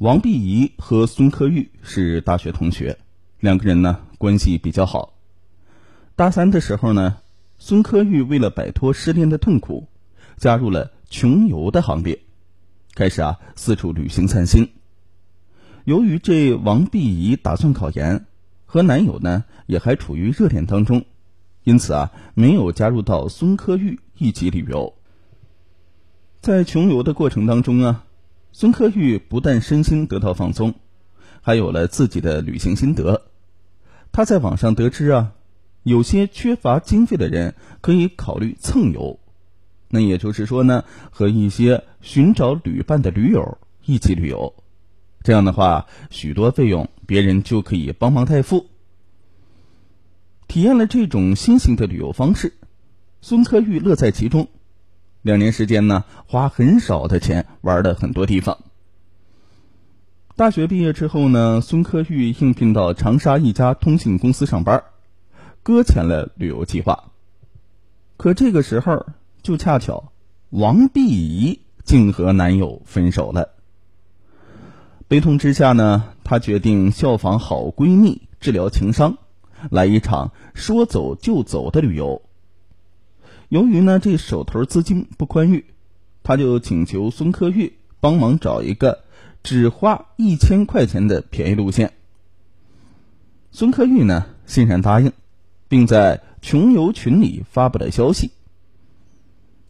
王碧怡和孙科玉是大学同学，两个人呢关系比较好。大三的时候呢，孙科玉为了摆脱失恋的痛苦，加入了穷游的行列，开始啊四处旅行散心。由于这王碧怡打算考研，和男友呢也还处于热恋当中，因此啊没有加入到孙科玉一起旅游。在穷游的过程当中啊。孙科玉不但身心得到放松，还有了自己的旅行心得。他在网上得知啊，有些缺乏经费的人可以考虑蹭游，那也就是说呢，和一些寻找旅伴的驴友一起旅游。这样的话，许多费用别人就可以帮忙代付。体验了这种新型的旅游方式，孙科玉乐在其中。两年时间呢，花很少的钱玩了很多地方。大学毕业之后呢，孙科玉应聘到长沙一家通信公司上班，搁浅了旅游计划。可这个时候，就恰巧王碧怡竟和男友分手了。悲痛之下呢，她决定效仿好闺蜜治疗情伤，来一场说走就走的旅游。由于呢，这手头资金不宽裕，他就请求孙科玉帮忙找一个只花一千块钱的便宜路线。孙科玉呢欣然答应，并在穷游群里发布了消息。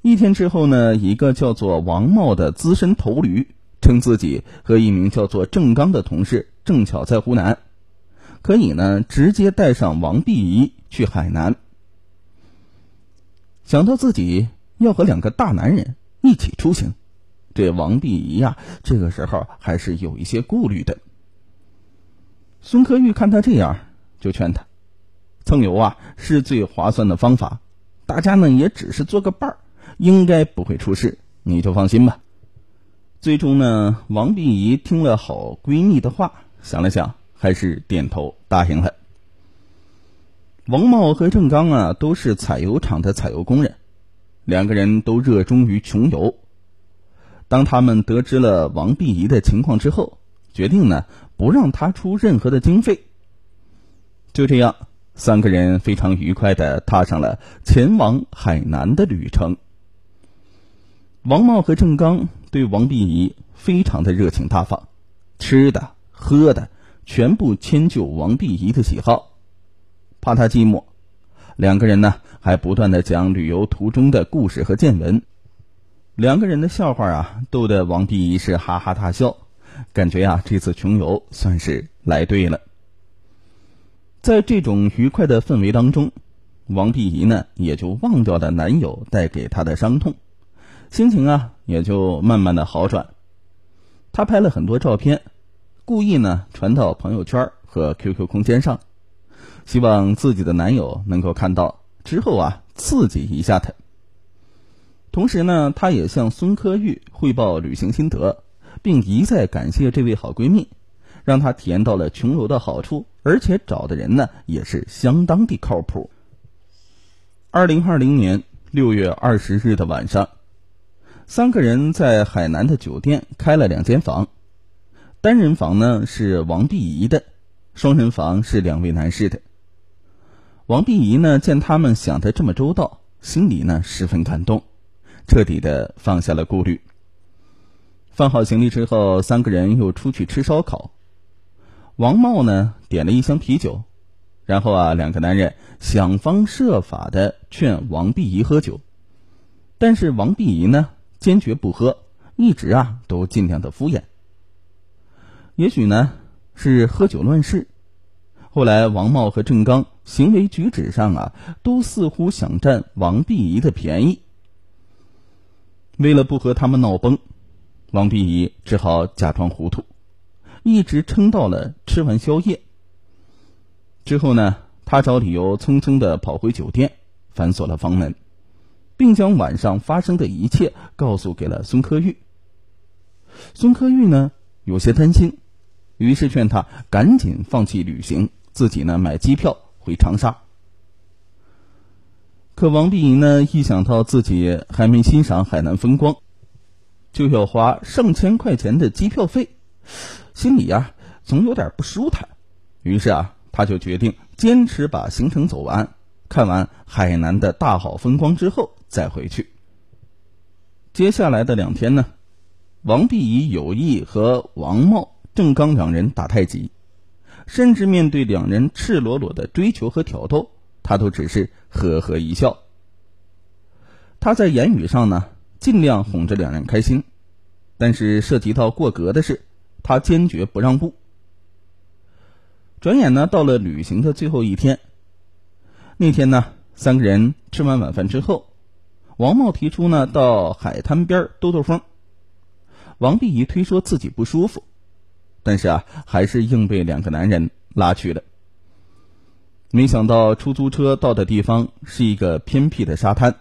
一天之后呢，一个叫做王茂的资深头驴称自己和一名叫做郑刚的同事正巧在湖南，可以呢直接带上王碧怡去海南。想到自己要和两个大男人一起出行，这王碧怡呀，这个时候还是有一些顾虑的。孙科玉看他这样，就劝他：蹭游啊是最划算的方法，大家呢也只是做个伴儿，应该不会出事，你就放心吧。最终呢，王碧怡听了好闺蜜的话，想了想，还是点头答应了。王茂和郑刚啊，都是采油厂的采油工人，两个人都热衷于穷游。当他们得知了王碧怡的情况之后，决定呢不让他出任何的经费。就这样，三个人非常愉快的踏上了前往海南的旅程。王茂和郑刚对王碧怡非常的热情大方，吃的喝的全部迁就王碧怡的喜好。怕他寂寞，两个人呢还不断的讲旅游途中的故事和见闻，两个人的笑话啊逗得王碧怡是哈哈大笑，感觉呀这次穷游算是来对了。在这种愉快的氛围当中，王碧怡呢也就忘掉了男友带给她的伤痛，心情啊也就慢慢的好转。她拍了很多照片，故意呢传到朋友圈和 QQ 空间上。希望自己的男友能够看到之后啊，刺激一下他。同时呢，她也向孙科玉汇报旅行心得，并一再感谢这位好闺蜜，让她体验到了穷游的好处，而且找的人呢也是相当的靠谱。二零二零年六月二十日的晚上，三个人在海南的酒店开了两间房，单人房呢是王碧怡的，双人房是两位男士的。王碧怡呢，见他们想的这么周到，心里呢十分感动，彻底的放下了顾虑。放好行李之后，三个人又出去吃烧烤。王茂呢点了一箱啤酒，然后啊，两个男人想方设法的劝王碧怡喝酒，但是王碧怡呢坚决不喝，一直啊都尽量的敷衍。也许呢是喝酒乱事。后来，王茂和郑刚行为举止上啊，都似乎想占王碧怡的便宜。为了不和他们闹崩，王碧怡只好假装糊涂，一直撑到了吃完宵夜。之后呢，他找理由匆匆的跑回酒店，反锁了房门，并将晚上发生的一切告诉给了孙科玉。孙科玉呢，有些担心，于是劝他赶紧放弃旅行。自己呢买机票回长沙，可王碧莹呢一想到自己还没欣赏海南风光，就要花上千块钱的机票费，心里呀总有点不舒坦，于是啊，他就决定坚持把行程走完，看完海南的大好风光之后再回去。接下来的两天呢，王碧仪有意和王茂、郑刚两人打太极，甚至面对两人赤裸裸的追求和挑逗，他都只是呵呵一笑。他在言语上呢，尽量哄着两人开心，但是涉及到过格的事，他坚决不让步。转眼呢，到了旅行的最后一天。那天呢，三个人吃完晚饭之后，王茂提出呢，到海滩边兜兜风。王碧仪推说自己不舒服，但是啊，还是硬被两个男人拉去了。没想到出租车到的地方是一个偏僻的沙滩。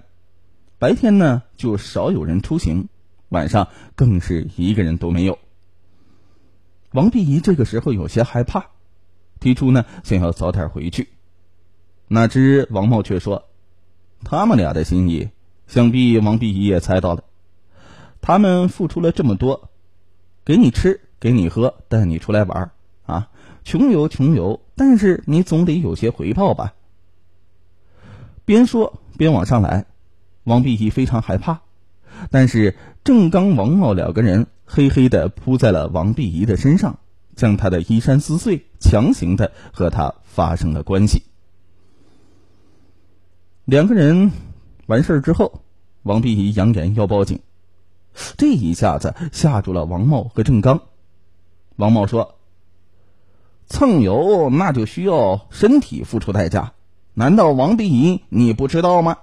白天呢就少有人出行，晚上更是一个人都没有。王碧怡这个时候有些害怕，提出呢想要早点回去。哪知王茂却说：“他们俩的心意，想必王碧怡也猜到了。他们付出了这么多，给你吃，给你喝，带你出来玩啊，穷游穷游，但是你总得有些回报吧。”边说边往上来。王碧怡非常害怕，但是郑刚、王茂两个人嘿嘿的扑在了王碧怡的身上，将她的衣衫撕碎，强行的和她发生了关系。两个人完事儿之后，王碧怡扬言要报警，这一下子吓住了王茂和郑刚。王茂说：“蹭油那就需要身体付出代价，难道王碧怡你不知道吗？”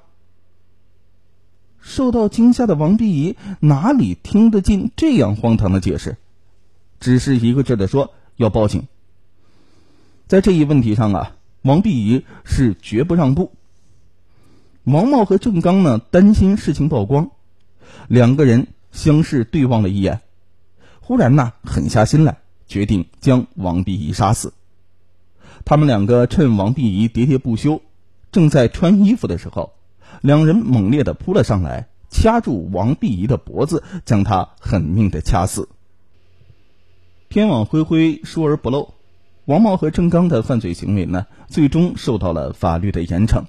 受到惊吓的王碧怡哪里听得进这样荒唐的解释，只是一个劲的说要报警。在这一问题上啊，王碧怡是绝不让步。王茂和郑刚呢，担心事情曝光，两个人相视对望了一眼，忽然呐，狠下心来，决定将王碧仪杀死。他们两个趁王碧仪喋喋不休，正在穿衣服的时候。两人猛烈的扑了上来，掐住王碧仪的脖子，将她狠命的掐死。天网恢恢，疏而不漏。王茂和郑刚的犯罪行为呢，最终受到了法律的严惩。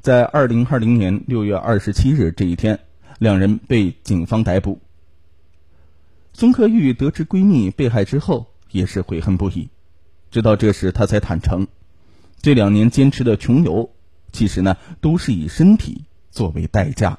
在二零二零年六月二十七日这一天，两人被警方逮捕。孙克玉得知闺蜜被害之后，也是悔恨不已。直到这时，他才坦诚，这两年坚持的穷游。其实呢，都是以身体作为代价。